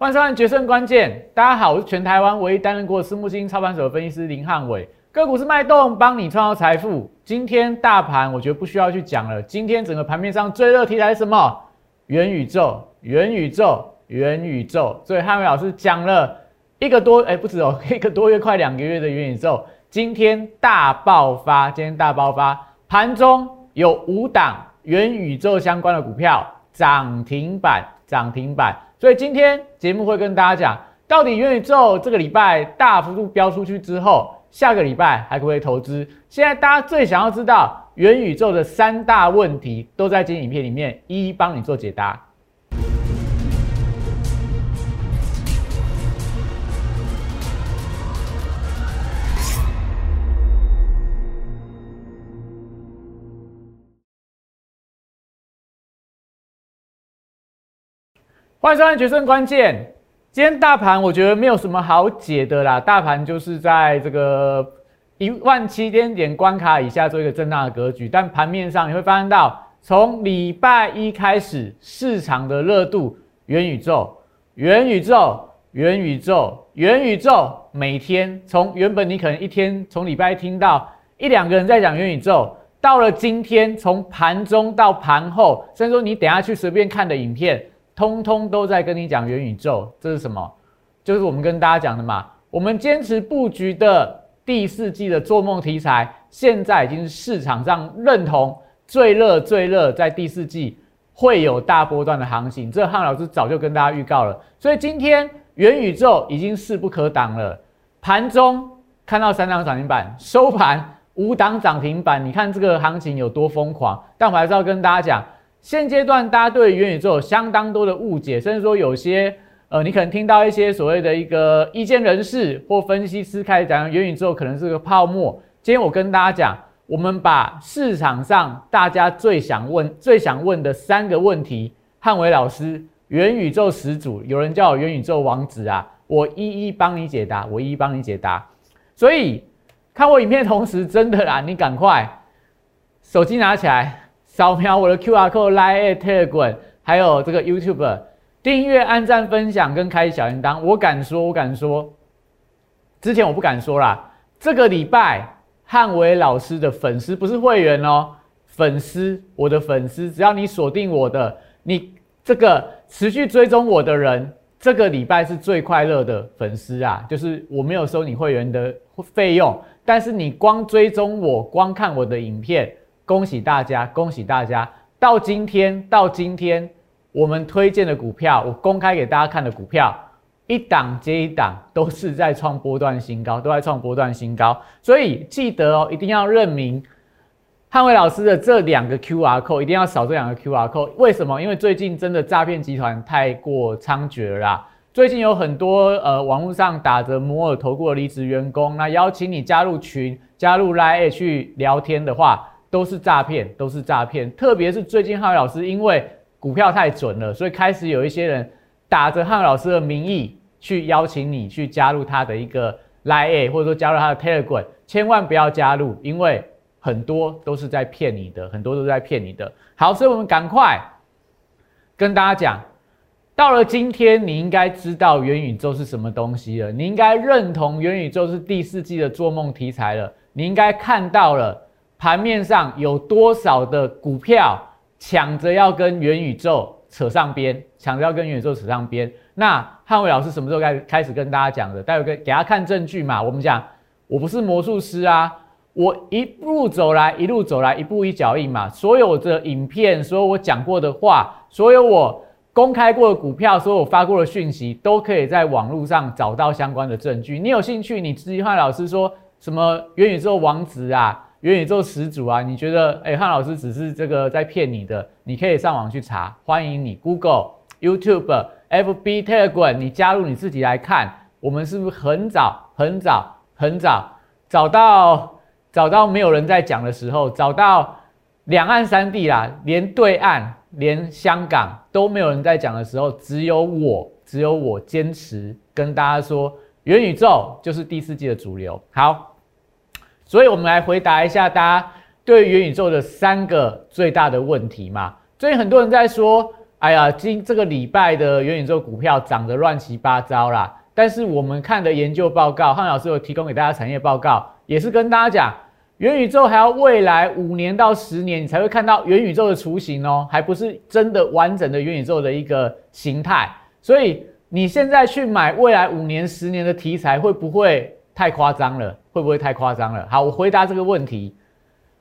欢迎收看《决胜关键》。大家好，我是全台湾唯一担任过私募基金操盘手的分析师林汉伟。个股是脉动，帮你创造财富。今天大盘我觉得不需要去讲了。今天整个盘面上最热题材是什么？元宇宙，元宇宙，元宇宙。所以汉伟老师讲了一个多，哎，不止哦，一个多月，快两个月的元宇宙。今天大爆发，今天大爆发，盘中有五档元宇宙相关的股票涨停板，涨停板。所以今天节目会跟大家讲，到底元宇宙这个礼拜大幅度飙出去之后，下个礼拜还可不可以投资？现在大家最想要知道元宇宙的三大问题，都在今天影片里面一一帮你做解答。欢迎收看《决胜关键》。今天大盘我觉得没有什么好解的啦，大盘就是在这个一万七千点关卡以下做一个震荡的格局。但盘面上你会发现到，从礼拜一开始，市场的热度，元宇宙、元宇宙、元宇宙、元宇宙，每天从原本你可能一天从礼拜一听到一两个人在讲元宇宙，到了今天从盘中到盘后，甚至说你等下去随便看的影片。通通都在跟你讲元宇宙，这是什么？就是我们跟大家讲的嘛。我们坚持布局的第四季的做梦题材，现在已经是市场上认同最热最热，在第四季会有大波段的行情。这汉老师早就跟大家预告了，所以今天元宇宙已经势不可挡了。盘中看到三档涨停板，收盘五档涨停板，你看这个行情有多疯狂。但我还是要跟大家讲。现阶段大家对元宇宙有相当多的误解，甚至说有些呃，你可能听到一些所谓的一个意见人士或分析师开始讲元宇宙可能是个泡沫。今天我跟大家讲，我们把市场上大家最想问、最想问的三个问题，汉伟老师元宇宙始祖，有人叫我元宇宙王子啊，我一一帮你解答，我一一帮你解答。所以看我影片同时，真的啦，你赶快手机拿起来。扫描我的 Q R code、Line、Telegram，还有这个 YouTube，订阅、按赞、分享跟开小铃铛。我敢说，我敢说，之前我不敢说啦。这个礼拜汉伟老师的粉丝不是会员哦，粉丝，我的粉丝，只要你锁定我的，你这个持续追踪我的人，这个礼拜是最快乐的粉丝啊！就是我没有收你会员的费用，但是你光追踪我，光看我的影片。恭喜大家，恭喜大家！到今天，到今天，我们推荐的股票，我公开给大家看的股票，一档接一档都是在创波段新高，都在创波段新高。所以记得哦，一定要认明汉伟老师的这两个 Q R code，一定要扫这两个 Q R code。为什么？因为最近真的诈骗集团太过猖獗了啦。最近有很多呃网络上打着摩尔投顾的离职员工，那邀请你加入群，加入 Line 去聊天的话。都是诈骗，都是诈骗。特别是最近汉老师因为股票太准了，所以开始有一些人打着汉老师的名义去邀请你去加入他的一个 Line，或者说加入他的 Telegram，千万不要加入，因为很多都是在骗你的，很多都在骗你的。好，所以我们赶快跟大家讲，到了今天，你应该知道元宇宙是什么东西了，你应该认同元宇宙是第四季的做梦题材了，你应该看到了。盘面上有多少的股票抢着要跟元宇宙扯上边，抢着要跟元宇宙扯上边？那汉伟老师什么时候开开始跟大家讲的？待会给给他看证据嘛。我们讲，我不是魔术师啊，我一路走来，一路走来，一步一脚印嘛。所有的影片，所有我讲过的话，所有我公开过的股票，所有我发过的讯息，都可以在网络上找到相关的证据。你有兴趣？你直接汉老师说什么元宇宙王子啊？元宇宙始祖啊！你觉得哎，汉老师只是这个在骗你的？你可以上网去查，欢迎你 Google、YouTube、FB、Telegram，你加入你自己来看。我们是不是很早、很早、很早找到找到没有人在讲的时候，找到两岸三地啦，连对岸、连香港都没有人在讲的时候，只有我，只有我坚持跟大家说，元宇宙就是第四季的主流。好。所以，我们来回答一下大家对元宇宙的三个最大的问题嘛。最近很多人在说哎呀，今这个礼拜的元宇宙股票涨得乱七八糟啦。但是我们看的研究报告，汉老师有提供给大家产业报告，也是跟大家讲，元宇宙还要未来五年到十年，你才会看到元宇宙的雏形哦，还不是真的完整的元宇宙的一个形态。所以你现在去买未来五年、十年的题材，会不会太夸张了？会不会太夸张了？好，我回答这个问题。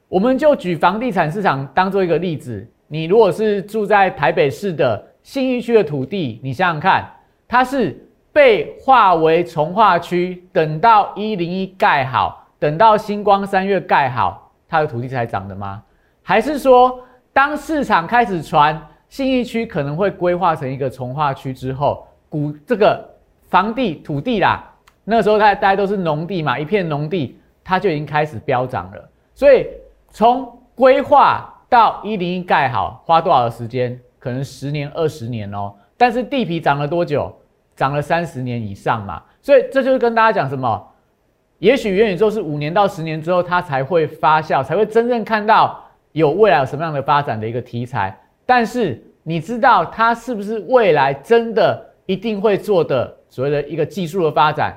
我们就举房地产市场当做一个例子，你如果是住在台北市的信义区的土地，你想想看，它是被划为从化区，等到一零一盖好，等到星光三月盖好，它的土地才涨的吗？还是说，当市场开始传信义区可能会规划成一个从化区之后，股这个房地土地啦，那时候它大家都是农地嘛，一片农地，它就已经开始飙涨了，所以。从规划到一零一盖好，花多少的时间？可能十年、二十年哦。但是地皮涨了多久？涨了三十年以上嘛。所以这就是跟大家讲什么？也许元宇宙是五年到十年之后，它才会发酵，才会真正看到有未来有什么样的发展的一个题材。但是你知道它是不是未来真的一定会做的所谓的一个技术的发展？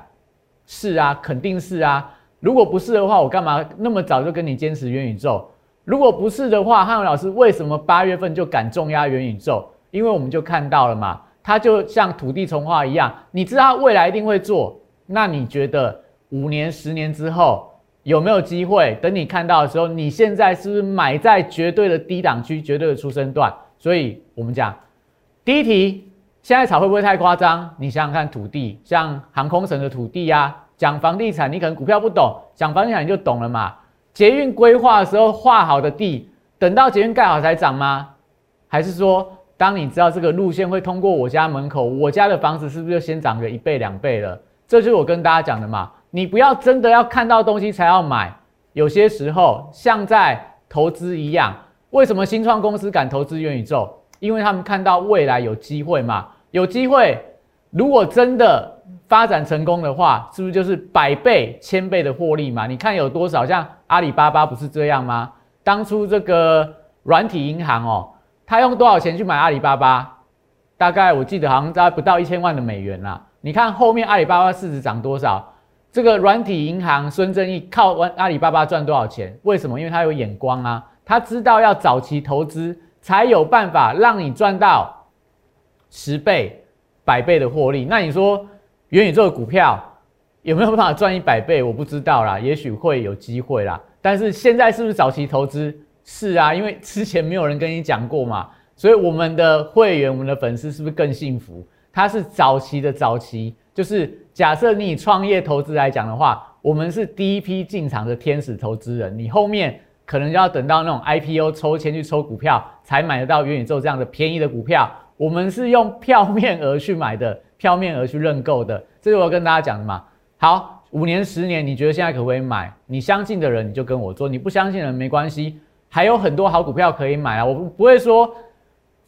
是啊，肯定是啊。如果不是的话，我干嘛那么早就跟你坚持元宇宙？如果不是的话，汉文老师为什么八月份就敢重压元宇宙？因为我们就看到了嘛，它就像土地重化一样，你知道未来一定会做。那你觉得五年、十年之后有没有机会？等你看到的时候，你现在是不是买在绝对的低档区、绝对的出生段？所以我们讲第一题，现在炒会不会太夸张？你想想看，土地像航空城的土地呀。讲房地产，你可能股票不懂；讲房地产你就懂了嘛。捷运规划的时候画好的地，等到捷运盖好才涨吗？还是说，当你知道这个路线会通过我家门口，我家的房子是不是就先涨个一倍两倍了？这就是我跟大家讲的嘛。你不要真的要看到东西才要买，有些时候像在投资一样。为什么新创公司敢投资元宇宙？因为他们看到未来有机会嘛，有机会。如果真的发展成功的话，是不是就是百倍、千倍的获利嘛？你看有多少？像阿里巴巴不是这样吗？当初这个软体银行哦，他用多少钱去买阿里巴巴？大概我记得好像在不到一千万的美元啦。你看后面阿里巴巴市值涨多少？这个软体银行孙正义靠阿里巴巴赚多少钱？为什么？因为他有眼光啊，他知道要早期投资才有办法让你赚到十倍。百倍的获利，那你说元宇宙的股票有没有办法赚一百倍？我不知道啦，也许会有机会啦。但是现在是不是早期投资？是啊，因为之前没有人跟你讲过嘛，所以我们的会员、我们的粉丝是不是更幸福？他是早期的早期，就是假设你以创业投资来讲的话，我们是第一批进场的天使投资人，你后面可能要等到那种 IPO 抽签去抽股票，才买得到元宇宙这样的便宜的股票。我们是用票面额去买的，票面额去认购的，这是我要跟大家讲的嘛。好，五年、十年，你觉得现在可不可以买？你相信的人你就跟我做，你不相信的人没关系，还有很多好股票可以买啊。我不不会说，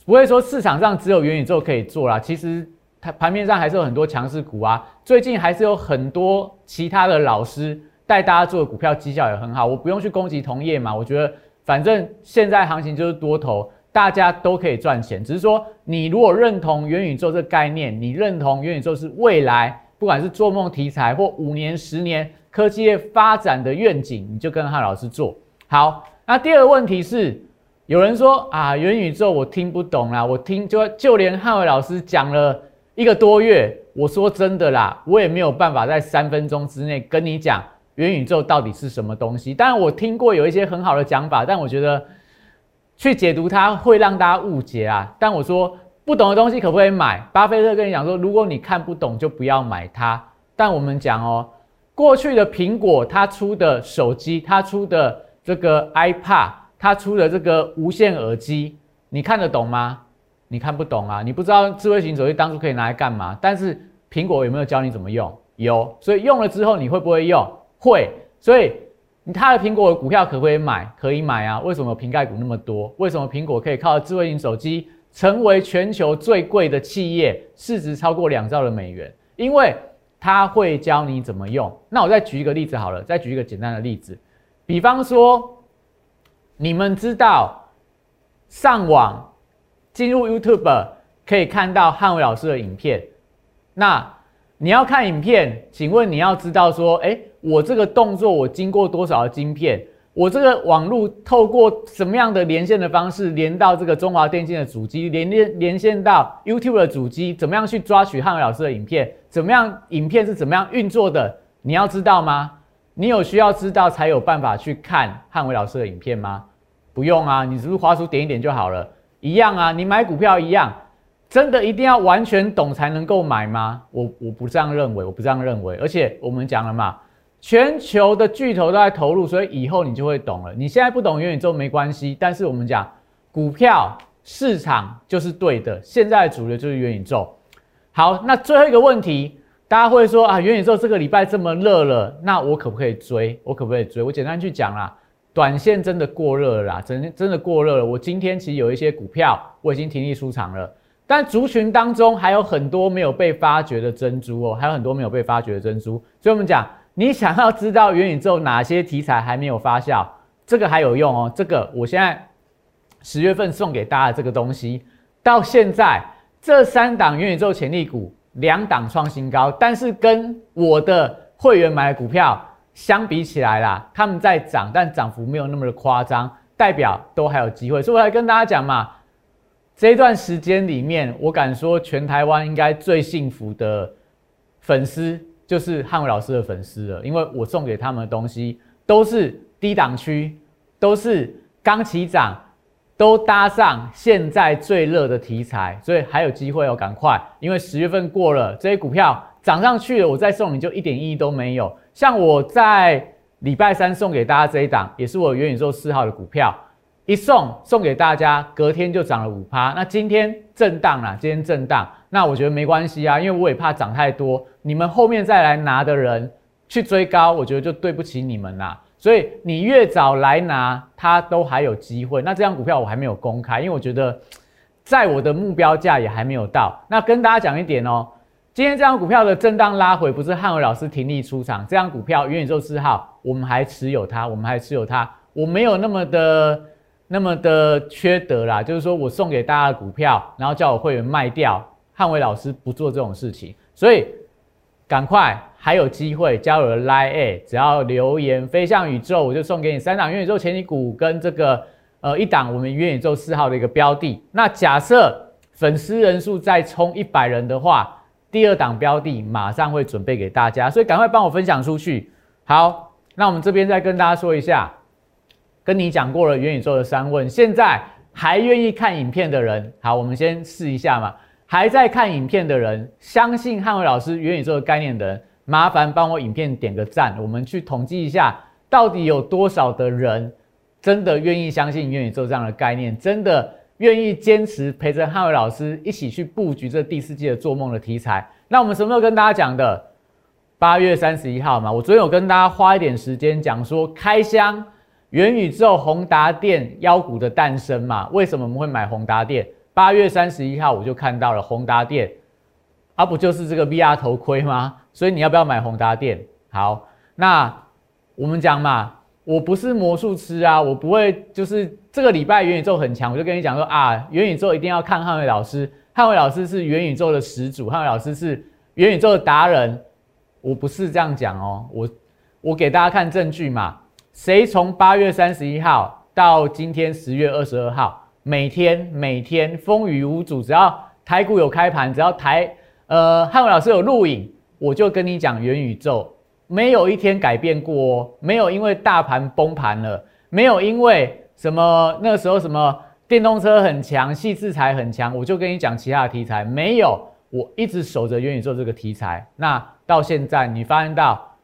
不会说市场上只有元宇宙可以做啦。其实它盘面上还是有很多强势股啊。最近还是有很多其他的老师带大家做的股票绩效也很好，我不用去攻击同业嘛。我觉得反正现在行情就是多头。大家都可以赚钱，只是说你如果认同元宇宙这个概念，你认同元宇宙是未来不管是做梦题材或五年、十年科技业发展的愿景，你就跟汉老师做好。那第二个问题是，有人说啊，元宇宙我听不懂啦，我听就就连汉伟老师讲了一个多月，我说真的啦，我也没有办法在三分钟之内跟你讲元宇宙到底是什么东西。当然我听过有一些很好的讲法，但我觉得。去解读它会让大家误解啊！但我说不懂的东西可不可以买？巴菲特跟你讲说，如果你看不懂就不要买它。但我们讲哦，过去的苹果它出的手机，它出的这个 iPad，它出的这个无线耳机，你看得懂吗？你看不懂啊！你不知道智慧型手机当初可以拿来干嘛？但是苹果有没有教你怎么用？有，所以用了之后你会不会用？会，所以。你他的苹果股票可不可以买？可以买啊！为什么瓶盖股那么多？为什么苹果可以靠智慧型手机成为全球最贵的企业，市值超过两兆的美元？因为他会教你怎么用。那我再举一个例子好了，再举一个简单的例子，比方说，你们知道上网进入 YouTube 可以看到汉伟老师的影片。那你要看影片，请问你要知道说，哎，我这个动作我经过多少的晶片？我这个网络透过什么样的连线的方式连到这个中华电信的主机，连连连线到 YouTube 的主机，怎么样去抓取汉伟老师的影片？怎么样影片是怎么样运作的？你要知道吗？你有需要知道才有办法去看汉伟老师的影片吗？不用啊，你只是滑鼠点一点就好了？一样啊，你买股票一样，真的一定要完全懂才能够买吗？我我不这样认为，我不这样认为。而且我们讲了嘛。全球的巨头都在投入，所以以后你就会懂了。你现在不懂元宇宙没关系，但是我们讲股票市场就是对的，现在主流就是元宇宙。好，那最后一个问题，大家会说啊，元宇宙这个礼拜这么热了，那我可不可以追？我可不可以追？我简单去讲啦，短线真的过热了啦，真真的过热了。我今天其实有一些股票我已经停利出场了，但族群当中还有很多没有被发掘的珍珠哦，还有很多没有被发掘的珍珠，所以我们讲。你想要知道元宇宙哪些题材还没有发酵？这个还有用哦。这个我现在十月份送给大家的这个东西，到现在这三档元宇宙潜力股两档创新高，但是跟我的会员买的股票相比起来啦，他们在涨，但涨幅没有那么的夸张，代表都还有机会。所以我来跟大家讲嘛，这一段时间里面，我敢说全台湾应该最幸福的粉丝。就是汉伟老师的粉丝了，因为我送给他们的东西都是低档区，都是刚起涨，都搭上现在最热的题材，所以还有机会哦，赶快！因为十月份过了，这些股票涨上去了，我再送你就一点意义都没有。像我在礼拜三送给大家这一档，也是我元宇宙四号的股票，一送送给大家，隔天就涨了五趴。那今天震荡啦，今天震荡。那我觉得没关系啊，因为我也怕涨太多，你们后面再来拿的人去追高，我觉得就对不起你们啦。所以你越早来拿，它都还有机会。那这张股票我还没有公开，因为我觉得在我的目标价也还没有到。那跟大家讲一点哦，今天这张股票的震荡拉回，不是汉伟老师停利出场，这张股票元宇宙四号，我们还持有它，我们还持有它，我没有那么的那么的缺德啦，就是说我送给大家的股票，然后叫我会员卖掉。汉伟老师不做这种事情，所以赶快还有机会加入 Line A，只要留言飞向宇宙，我就送给你三档元宇宙前景股跟这个呃一档我们元宇宙四号的一个标的。那假设粉丝人数再冲一百人的话，第二档标的马上会准备给大家，所以赶快帮我分享出去。好，那我们这边再跟大家说一下，跟你讲过了元宇宙的三问，现在还愿意看影片的人，好，我们先试一下嘛。还在看影片的人，相信汉伟老师元宇宙的概念的人，麻烦帮我影片点个赞。我们去统计一下，到底有多少的人真的愿意相信元宇宙这样的概念，真的愿意坚持陪着汉伟老师一起去布局这第四季的做梦的题材。那我们什么时候跟大家讲的？八月三十一号嘛。我昨天有跟大家花一点时间讲说，开箱元宇宙宏达电妖股的诞生嘛。为什么我们会买宏达电？八月三十一号，我就看到了宏达电，啊，不就是这个 VR 头盔吗？所以你要不要买宏达电？好，那我们讲嘛，我不是魔术师啊，我不会就是这个礼拜元宇宙很强，我就跟你讲说啊，元宇宙一定要看汉伟老师，汉伟老师是元宇宙的始祖，汉伟老师是元宇宙的达人，我不是这样讲哦，我我给大家看证据嘛，谁从八月三十一号到今天十月二十二号？每天每天风雨无阻，只要台股有开盘，只要台呃汉伟老师有录影，我就跟你讲元宇宙，没有一天改变过哦，没有因为大盘崩盘了，没有因为什么那个时候什么电动车很强，细制材很强，我就跟你讲其他的题材，没有，我一直守着元宇宙这个题材。那到现在你发现到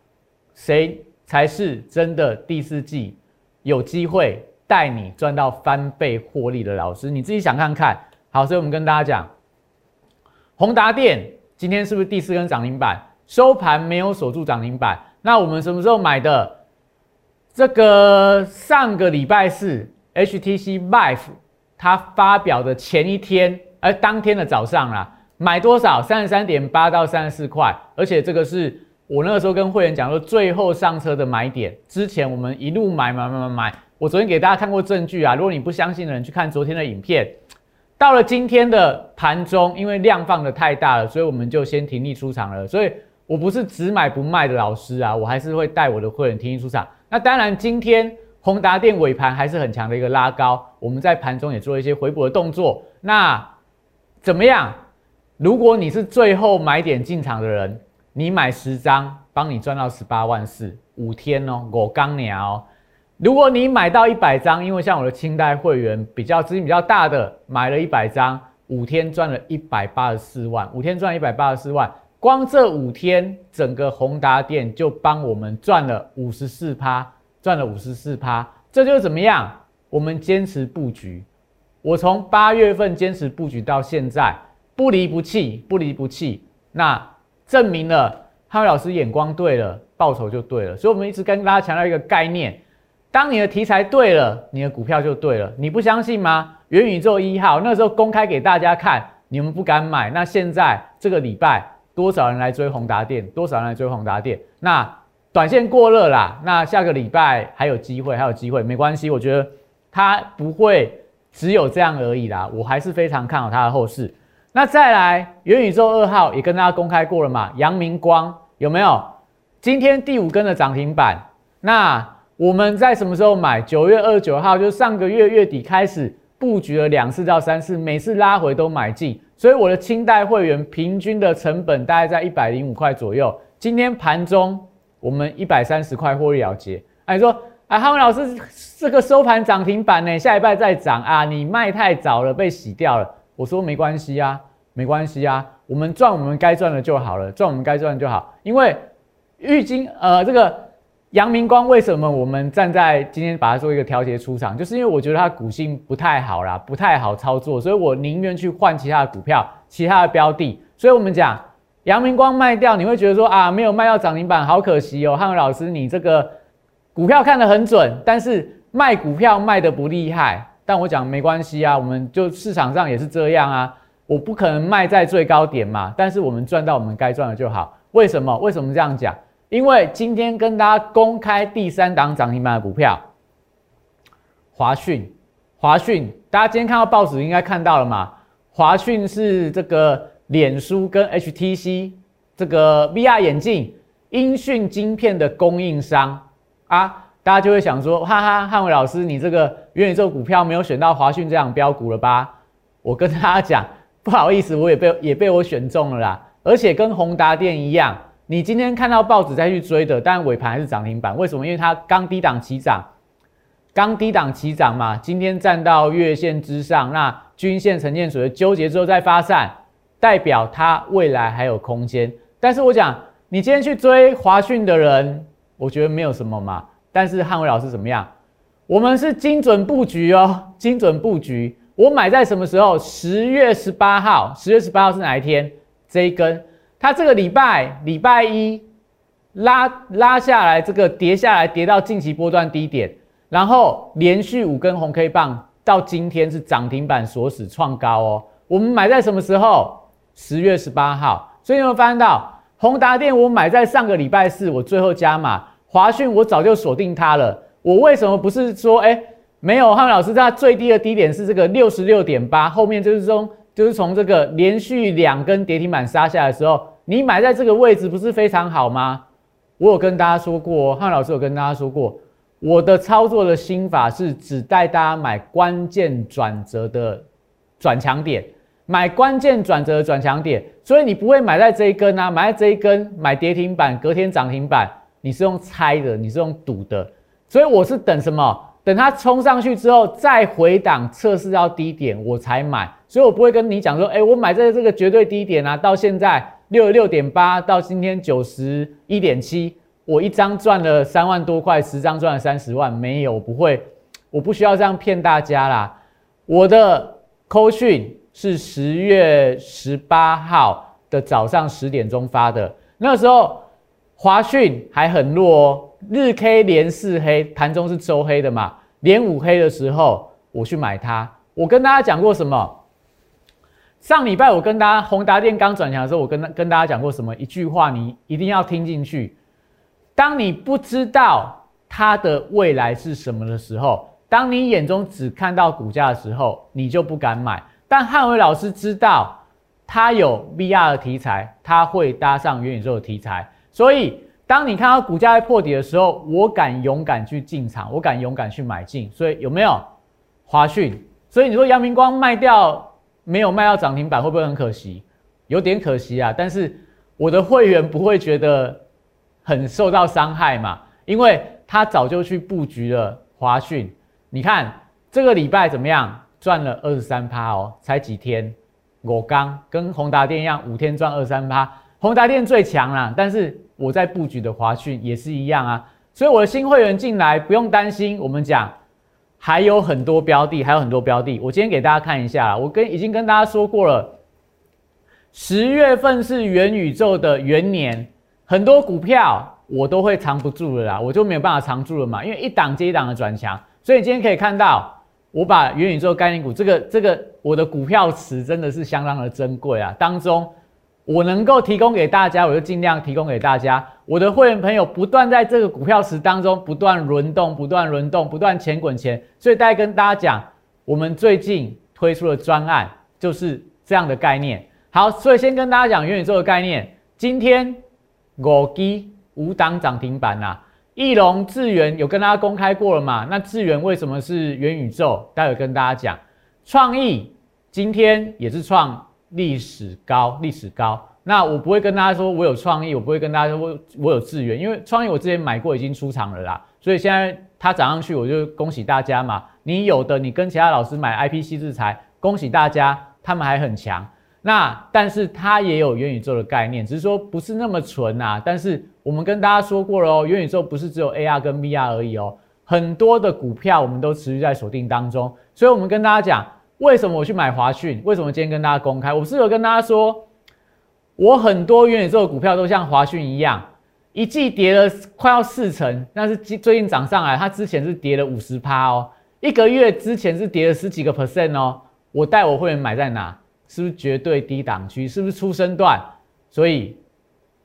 谁才是真的第四季有机会？带你赚到翻倍获利的老师，你自己想看看。好，所以我们跟大家讲，宏达电今天是不是第四根涨停板？收盘没有锁住涨停板。那我们什么时候买的？这个上个礼拜四，HTC Vive 它发表的前一天，而当天的早上啦，买多少？三十三点八到三十四块。而且这个是我那个时候跟会员讲说，最后上车的买点。之前我们一路买买买买买。我昨天给大家看过证据啊，如果你不相信的人去看昨天的影片，到了今天的盘中，因为量放的太大了，所以我们就先停利出场了。所以我不是只买不卖的老师啊，我还是会带我的会员停利出场。那当然，今天宏达电尾盘还是很强的一个拉高，我们在盘中也做一些回补的动作。那怎么样？如果你是最后买点进场的人，你买十张，帮你赚到十八万四，五天哦，我刚聊。如果你买到一百张，因为像我的清代会员比较资金比较大的，买了一百张，五天赚了一百八十四万，五天赚一百八十四万，光这五天，整个宏达店就帮我们赚了五十四趴，赚了五十四趴，这就怎么样？我们坚持布局，我从八月份坚持布局到现在，不离不弃，不离不弃，那证明了汉伟老师眼光对了，报酬就对了，所以我们一直跟大家强调一个概念。当你的题材对了，你的股票就对了。你不相信吗？元宇宙一号那时候公开给大家看，你们不敢买。那现在这个礼拜多少人来追宏达电？多少人来追宏达电？那短线过热啦。那下个礼拜还有机会，还有机会，没关系。我觉得它不会只有这样而已啦。我还是非常看好它的后市。那再来元宇宙二号也跟大家公开过了嘛？阳明光有没有？今天第五根的涨停板。那我们在什么时候买？九月二十九号，就是上个月月底开始布局了两次到三次，每次拉回都买进，所以我的清代会员平均的成本大概在一百零五块左右。今天盘中我们一百三十块获利了结。哎，你说，哎，汉文老师，这个收盘涨停板呢，下一拜再涨啊？你卖太早了，被洗掉了。我说没关系啊，没关系啊，我们赚我们该赚的就好了，赚我们该赚的就好，因为郁金呃这个。阳明光为什么我们站在今天把它做一个调节出场，就是因为我觉得它股性不太好啦，不太好操作，所以我宁愿去换其他的股票、其他的标的。所以我们讲阳明光卖掉，你会觉得说啊，没有卖到涨停板，好可惜哦。汉文老师，你这个股票看得很准，但是卖股票卖得不厉害。但我讲没关系啊，我们就市场上也是这样啊，我不可能卖在最高点嘛，但是我们赚到我们该赚的就好。为什么？为什么这样讲？因为今天跟大家公开第三档涨停板的股票，华讯，华讯，大家今天看到报纸应该看到了嘛？华讯是这个脸书跟 HTC 这个 VR 眼镜音讯晶片的供应商啊，大家就会想说，哈哈，汉伟老师，你这个元宇宙股票没有选到华讯这样标股了吧？我跟大家讲，不好意思，我也被也被我选中了啦，而且跟宏达电一样。你今天看到报纸再去追的，但尾盘还是涨停板，为什么？因为它刚低档起涨，刚低档起涨嘛，今天站到月线之上，那均线呈现属于纠结之后再发散，代表它未来还有空间。但是我讲，你今天去追华讯的人，我觉得没有什么嘛。但是汉伟老师怎么样？我们是精准布局哦，精准布局。我买在什么时候？十月十八号，十月十八号是哪一天？这一根。它这个礼拜礼拜一拉拉下来，这个跌下来，跌到近期波段低点，然后连续五根红 K 棒，到今天是涨停板锁死创高哦。我们买在什么时候？十月十八号。所以有没有发现到宏达电？我买在上个礼拜四，我最后加码。华讯我早就锁定它了。我为什么不是说，哎，没有？汉老师，它最低的低点是这个六十六点八，后面就是说。就是从这个连续两根跌停板杀下来的时候，你买在这个位置不是非常好吗？我有跟大家说过，汉老师有跟大家说过，我的操作的心法是只带大家买关键转折的转强点，买关键转折的转强点，所以你不会买在这一根啊，买在这一根买跌停板，隔天涨停板，你是用猜的，你是用赌的，所以我是等什么？等它冲上去之后再回档测试到低点，我才买。所以我不会跟你讲说，哎，我买在这个绝对低点啊，到现在六十六点八，到今天九十一点七，我一张赚了三万多块，十张赚了三十万，没有，不会，我不需要这样骗大家啦。我的扣讯是十月十八号的早上十点钟发的，那时候华讯还很弱哦，日 K 连四黑，盘中是周黑的嘛，连五黑的时候我去买它，我跟大家讲过什么？上礼拜我跟大家宏达电刚转强的时候，我跟跟大家讲过什么一句话，你一定要听进去。当你不知道它的未来是什么的时候，当你眼中只看到股价的时候，你就不敢买。但汉伟老师知道他有 VR 的题材，他会搭上元宇宙的题材，所以当你看到股价在破底的时候，我敢勇敢去进场，我敢勇敢去买进。所以有没有华讯？所以你说阳明光卖掉没有卖到涨停板，会不会很可惜？有点可惜啊。但是我的会员不会觉得很受到伤害嘛？因为他早就去布局了华讯。你看这个礼拜怎么样？赚了二十三趴哦，才几天，我刚跟宏达电一样，五天赚二三趴，宏达电最强啦。但是我在布局的华讯也是一样啊，所以我的新会员进来不用担心。我们讲还有很多标的，还有很多标的。我今天给大家看一下，我跟已经跟大家说过了，十月份是元宇宙的元年，很多股票我都会藏不住了啦，我就没有办法藏住了嘛，因为一档接一档的转强，所以今天可以看到。我把元宇宙概念股这个这个我的股票池真的是相当的珍贵啊，当中我能够提供给大家，我就尽量提供给大家。我的会员朋友不断在这个股票池当中不断轮动，不断轮动，不断钱滚钱。所以大家跟大家讲，我们最近推出的专案就是这样的概念。好，所以先跟大家讲元宇宙的概念。今天五 G 五档涨停板呐。翼龙智源有跟大家公开过了嘛？那智源为什么是元宇宙？待会跟大家讲。创意今天也是创历史高，历史高。那我不会跟大家说我有创意，我不会跟大家说我我有资源，因为创意我之前买过，已经出场了啦。所以现在它涨上去，我就恭喜大家嘛。你有的，你跟其他老师买 IPC 制裁，恭喜大家，他们还很强。那但是它也有元宇宙的概念，只是说不是那么纯啊。但是我们跟大家说过了哦，元宇宙不是只有 AR 跟 VR 而已哦，很多的股票我们都持续在锁定当中。所以我们跟大家讲，为什么我去买华讯？为什么今天跟大家公开？我是有跟大家说，我很多元宇宙的股票都像华讯一样，一季跌了快要四成，但是最近涨上来，它之前是跌了五十趴哦，一个月之前是跌了十几个 percent 哦。我带我会员买在哪？是不是绝对低档区？是不是出生段？所以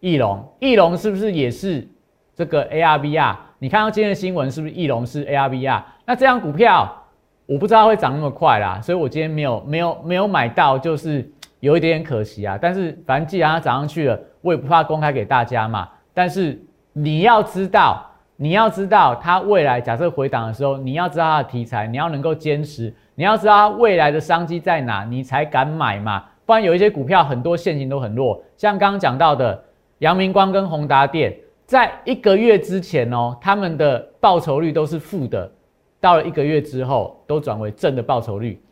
翼龙，翼龙是不是也是这个 ARVR？你看到今天的新闻是不是翼龙是 ARVR？那这样股票我不知道会涨那么快啦，所以我今天没有没有没有买到，就是有一点可惜啊。但是反正既然它涨上去了，我也不怕公开给大家嘛。但是你要知道，你要知道它未来假设回档的时候，你要知道它的题材，你要能够坚持。你要知道它未来的商机在哪，你才敢买嘛。不然有一些股票很多现形都很弱，像刚刚讲到的阳明光跟宏达电，在一个月之前哦，他们的报酬率都是负的，到了一个月之后都转为正的报酬率。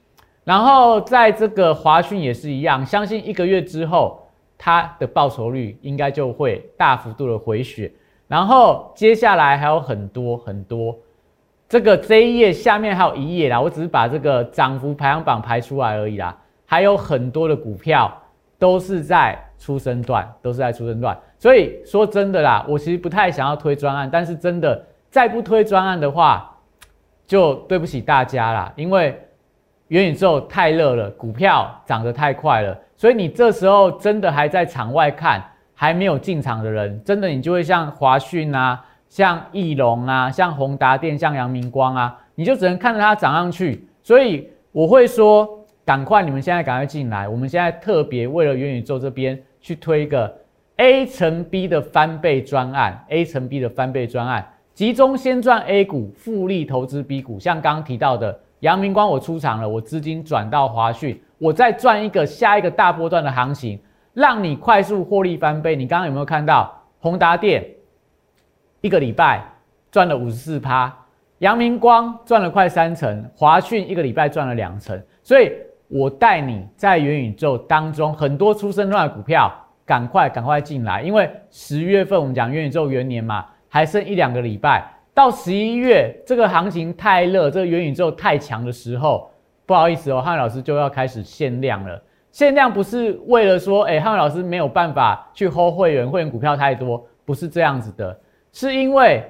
然后在这个华讯也是一样，相信一个月之后它的报酬率应该就会大幅度的回血。然后接下来还有很多很多。这个这一页下面还有一页啦，我只是把这个涨幅排行榜排出来而已啦。还有很多的股票都是在出生段，都是在出生段。所以说真的啦，我其实不太想要推专案，但是真的再不推专案的话，就对不起大家啦。因为元宇宙太热了，股票涨得太快了，所以你这时候真的还在场外看，还没有进场的人，真的你就会像华讯啊。像翼龙啊，像宏达电，像阳明光啊，你就只能看着它涨上去。所以我会说，赶快你们现在赶快进来。我们现在特别为了元宇宙这边去推一个 A 乘 B 的翻倍专案，A 乘 B 的翻倍专案，集中先赚 A 股，复利投资 B 股。像刚刚提到的阳明光，我出场了，我资金转到华讯，我再赚一个下一个大波段的行情，让你快速获利翻倍。你刚刚有没有看到宏达电？一个礼拜赚了五十四趴，阳明光赚了快三成，华讯一个礼拜赚了两成，所以我带你在元宇宙当中很多出生乱的股票，赶快赶快进来，因为十月份我们讲元宇宙元年嘛，还剩一两个礼拜，到十一月这个行情太热，这个元宇宙太强的时候，不好意思哦，汉老师就要开始限量了。限量不是为了说，哎，汉老师没有办法去 hold 会员，会员股票太多，不是这样子的。是因为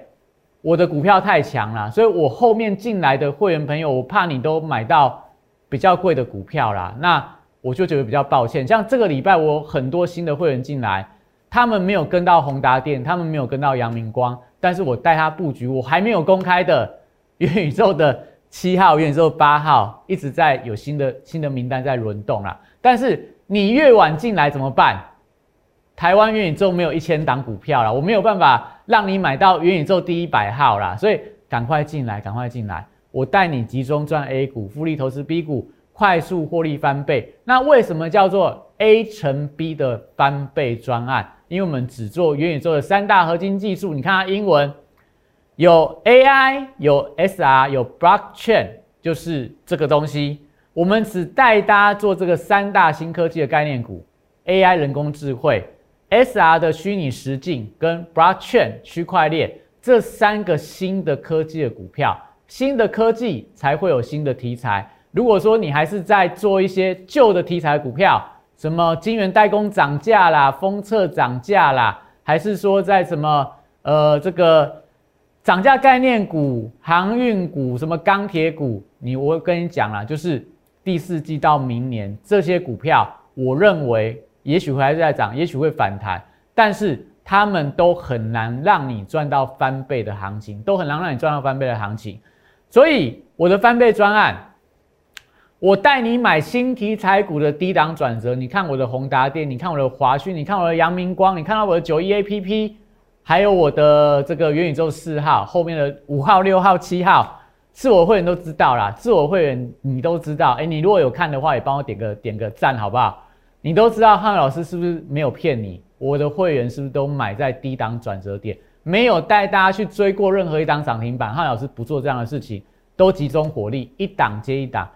我的股票太强了，所以我后面进来的会员朋友，我怕你都买到比较贵的股票啦，那我就觉得比较抱歉。像这个礼拜我很多新的会员进来，他们没有跟到宏达电，他们没有跟到阳明光，但是我带他布局，我还没有公开的元宇宙的七号、元宇宙八号一直在有新的新的名单在轮动啦。但是你越晚进来怎么办？台湾元宇宙没有一千档股票了，我没有办法让你买到元宇宙第一百号啦，所以赶快进来，赶快进来，我带你集中赚 A 股，复利投资 B 股，快速获利翻倍。那为什么叫做 A 乘 B 的翻倍专案？因为我们只做元宇宙的三大核心技术，你看它英文有 AI，有 SR，有 Blockchain，就是这个东西。我们只带大家做这个三大新科技的概念股：AI 人工智慧、SR 的虚拟实境跟 Blockchain 区块链这三个新的科技的股票。新的科技才会有新的题材。如果说你还是在做一些旧的题材股票，什么晶圆代工涨价啦，封测涨价啦，还是说在什么呃这个涨价概念股、航运股、什么钢铁股？你我跟你讲啦，就是第四季到明年这些股票，我认为也许会还是在涨，也许会反弹，但是他们都很难让你赚到翻倍的行情，都很难让你赚到翻倍的行情。所以我的翻倍专案。我带你买新题材股的低档转折，你看我的宏达电，你看我的华讯，你看我的阳明光，你看到我的九一 A P P，还有我的这个元宇宙四号后面的五号、六号、七号，自我会员都知道啦，自我会员你都知道，哎，你如果有看的话，也帮我点个点个赞好不好？你都知道汉老师是不是没有骗你？我的会员是不是都买在低档转折点？没有带大家去追过任何一档涨停板，汉老师不做这样的事情，都集中火力，一档接一档。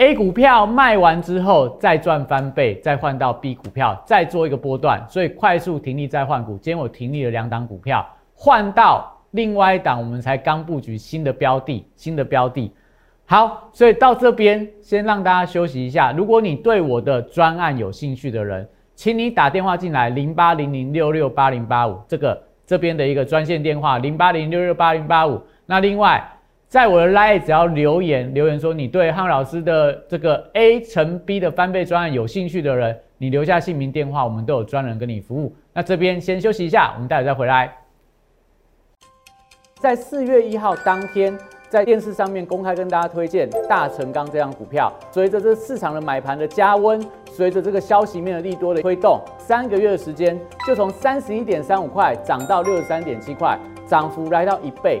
A 股票卖完之后再赚翻倍，再换到 B 股票，再做一个波段，所以快速停利再换股。今天我停利了两档股票，换到另外一档，我们才刚布局新的标的，新的标的。好，所以到这边先让大家休息一下。如果你对我的专案有兴趣的人，请你打电话进来零八零零六六八零八五这个这边的一个专线电话零八零六六八零八五。那另外。在我的 line 只要留言留言说你对汉老师的这个 A 乘 B 的翻倍专案有兴趣的人，你留下姓名电话，我们都有专人跟你服务。那这边先休息一下，我们待会再回来。在四月一号当天，在电视上面公开跟大家推荐大成钢这张股票，随着这市场的买盘的加温，随着这个消息面的利多的推动，三个月的时间就从三十一点三五块涨到六十三点七块，涨幅来到一倍。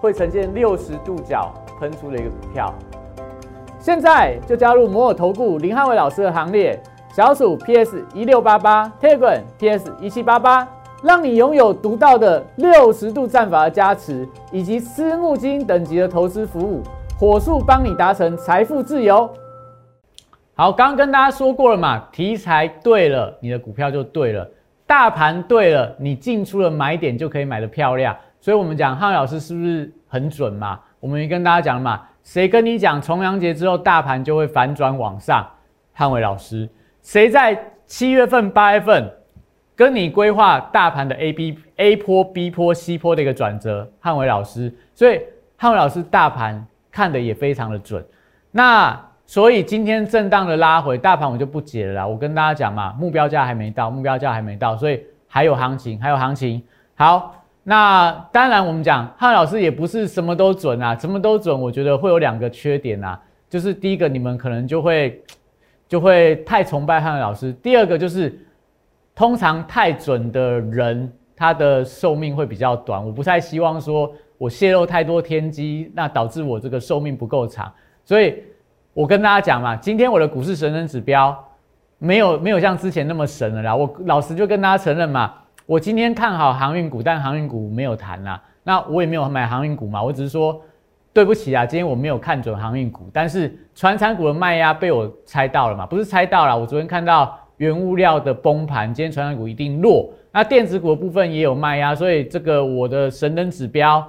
会呈现六十度角。喷出的一个股票，现在就加入摩尔投顾林汉伟老师的行列，小鼠 PS 一六八八，Telegram PS 一七八八，让你拥有独到的六十度战法的加持，以及私募基金等级的投资服务，火速帮你达成财富自由。好，刚刚跟大家说过了嘛，题材对了，你的股票就对了；大盘对了，你进出的买点就可以买的漂亮。所以，我们讲汉伟老师是不是很准嘛？我们也跟大家讲嘛，谁跟你讲重阳节之后大盘就会反转往上？汉伟老师，谁在七月份、八月份跟你规划大盘的 A、B、A 坡、B 坡、C 坡的一个转折？汉伟老师，所以汉伟老师大盘看的也非常的准。那所以今天震荡的拉回，大盘我就不解了啦。我跟大家讲嘛，目标价还没到，目标价还没到，所以还有行情，还有行情。好。那当然，我们讲汉老师也不是什么都准啊，什么都准。我觉得会有两个缺点啊，就是第一个，你们可能就会就会太崇拜汉老师；第二个就是，通常太准的人，他的寿命会比较短。我不太希望说我泄露太多天机，那导致我这个寿命不够长。所以我跟大家讲嘛，今天我的股市神人指标没有没有像之前那么神了啦。我老实就跟大家承认嘛，我今天看好航运股，但航运股没有谈啦。那我也没有买航运股嘛，我只是说对不起啊，今天我没有看准航运股，但是船产股的卖压被我猜到了嘛，不是猜到了，我昨天看到原物料的崩盘，今天船产股一定弱。那电子股的部分也有卖压，所以这个我的神灯指标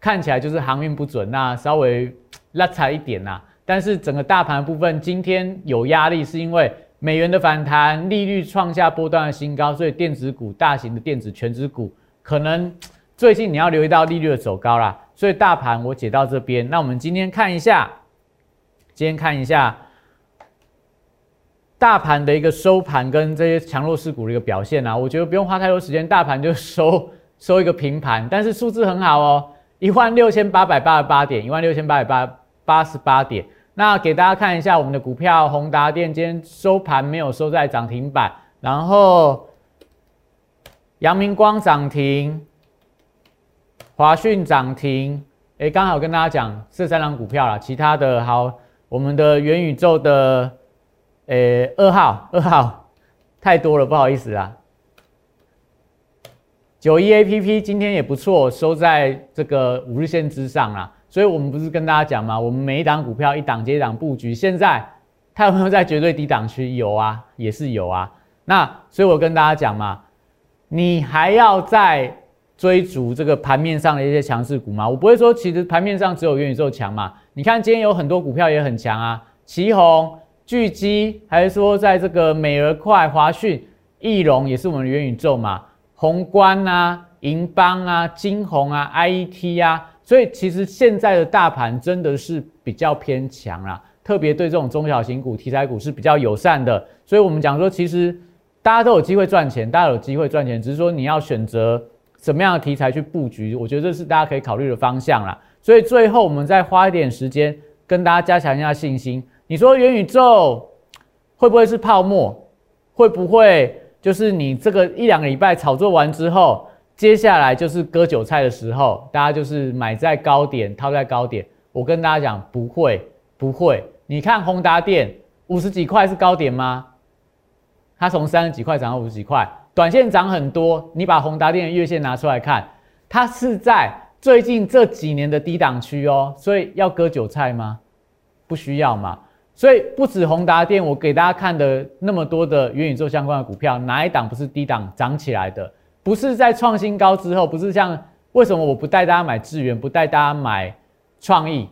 看起来就是航运不准，那稍微 拉差一点呐。但是整个大盘部分今天有压力，是因为美元的反弹，利率创下波段的新高，所以电子股、大型的电子全指股可能最近你要留意到利率的走高啦。所以大盘我解到这边，那我们今天看一下，今天看一下。大盘的一个收盘跟这些强弱势股的一个表现啊，我觉得不用花太多时间，大盘就收 收一个平盘，但是数字很好哦，一万六千八百八十八点，一万六千八百八八十八点。那给大家看一下我们的股票，宏达电今天收盘没有收在涨停板，然后阳明光涨停，华讯涨停，哎，刚好跟大家讲这三张股票了，其他的好，我们的元宇宙的。诶，二号，二号太多了，不好意思啊。九一 A P P 今天也不错，收在这个五日线之上啦。所以我们不是跟大家讲吗？我们每一档股票一档接一档布局。现在它有没有在绝对低档区？有啊，也是有啊。那所以我跟大家讲嘛，你还要再追逐这个盘面上的一些强势股吗？我不会说，其实盘面上只有元宇宙强嘛。你看今天有很多股票也很强啊，旗宏。巨基还是说，在这个美而快、华讯、翼龙也是我们的元宇宙嘛？宏观啊、银邦啊、金鸿啊、IET 啊，所以其实现在的大盘真的是比较偏强啦，特别对这种中小型股、题材股是比较友善的。所以我们讲说，其实大家都有机会赚钱，大家有机会赚钱，只是说你要选择什么样的题材去布局，我觉得这是大家可以考虑的方向啦。所以最后我们再花一点时间跟大家加强一下信心。你说元宇宙会不会是泡沫？会不会就是你这个一两个礼拜炒作完之后，接下来就是割韭菜的时候，大家就是买在高点，套在高点？我跟大家讲，不会，不会。你看宏达电五十几块是高点吗？它从三十几块涨到五十几块，短线涨很多。你把宏达电的月线拿出来看，它是在最近这几年的低档区哦，所以要割韭菜吗？不需要嘛。所以不止宏达电，我给大家看的那么多的元宇宙相关的股票，哪一档不是低档涨起来的？不是在创新高之后，不是像为什么我不带大家买智源，不带大家买创意，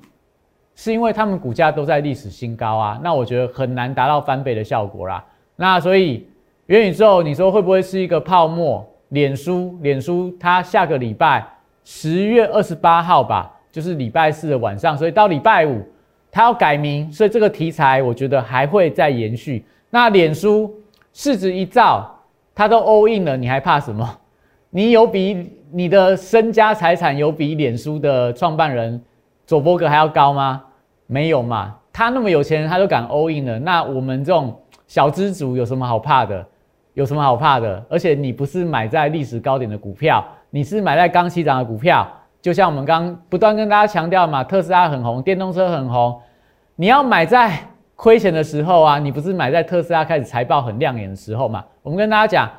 是因为他们股价都在历史新高啊。那我觉得很难达到翻倍的效果啦。那所以元宇宙，你说会不会是一个泡沫？脸书，脸书它下个礼拜十月二十八号吧，就是礼拜四的晚上，所以到礼拜五。它要改名，所以这个题材我觉得还会再延续。那脸书市值一兆，它都 all in 了，你还怕什么？你有比你的身家财产有比脸书的创办人佐伯格还要高吗？没有嘛，他那么有钱，他都敢 all in 了。那我们这种小资族有什么好怕的？有什么好怕的？而且你不是买在历史高点的股票，你是买在刚起涨的股票。就像我们刚不断跟大家强调嘛，特斯拉很红，电动车很红，你要买在亏钱的时候啊，你不是买在特斯拉开始财报很亮眼的时候嘛？我们跟大家讲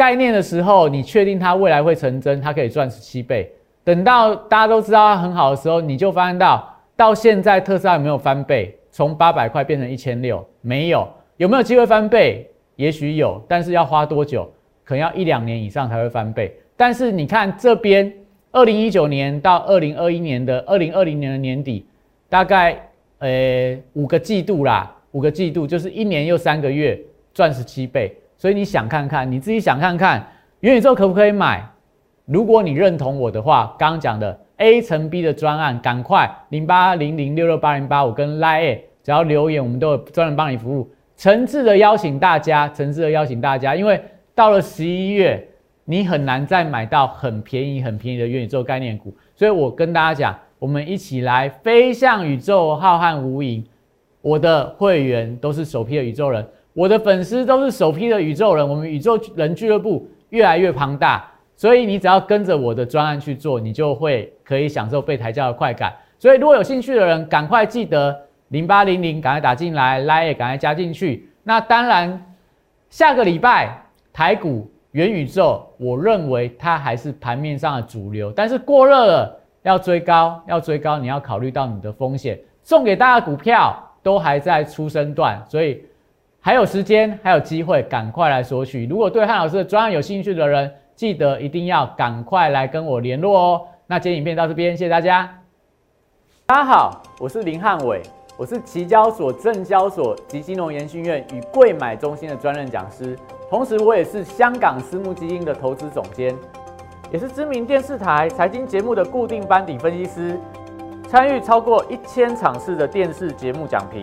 概念的时候，你确定它未来会成真，它可以赚十七倍。等到大家都知道它很好的时候，你就发现到到现在特斯拉有没有翻倍？从八百块变成一千六，没有。有没有机会翻倍？也许有，但是要花多久？可能要一两年以上才会翻倍。但是你看这边。二零一九年到二零二一年的二零二零年的年底，大概呃五个季度啦，五个季度就是一年又三个月，赚十七倍。所以你想看看，你自己想看看，元宇宙可不可以买？如果你认同我的话，刚刚讲的 A 乘 B 的专案，赶快零八零零六六八零八五跟 Line，只要留言，我们都有专人帮你服务。诚挚的邀请大家，诚挚的邀请大家，因为到了十一月。你很难再买到很便宜、很便宜的元宇宙概念股，所以我跟大家讲，我们一起来飞向宇宙浩瀚无垠。我的会员都是首批的宇宙人，我的粉丝都是首批的宇宙人。我们宇宙人俱乐部越来越庞大，所以你只要跟着我的专案去做，你就会可以享受被抬轿的快感。所以如果有兴趣的人，赶快记得零八零零，赶快打进来，来也赶快加进去。那当然。下个礼拜台股元宇宙，我认为它还是盘面上的主流，但是过热了要追高，要追高，你要考虑到你的风险。送给大家股票都还在出生段，所以还有时间，还有机会，赶快来索取。如果对汉老师的专案有兴趣的人，记得一定要赶快来跟我联络哦。那今天影片到这边，谢谢大家。大家好，我是林汉伟，我是期交所、证交所及金融研训院与贵买中心的专任讲师，同时我也是香港私募基金的投资总监，也是知名电视台财经节目的固定班底分析师，参与超过一千场次的电视节目讲评。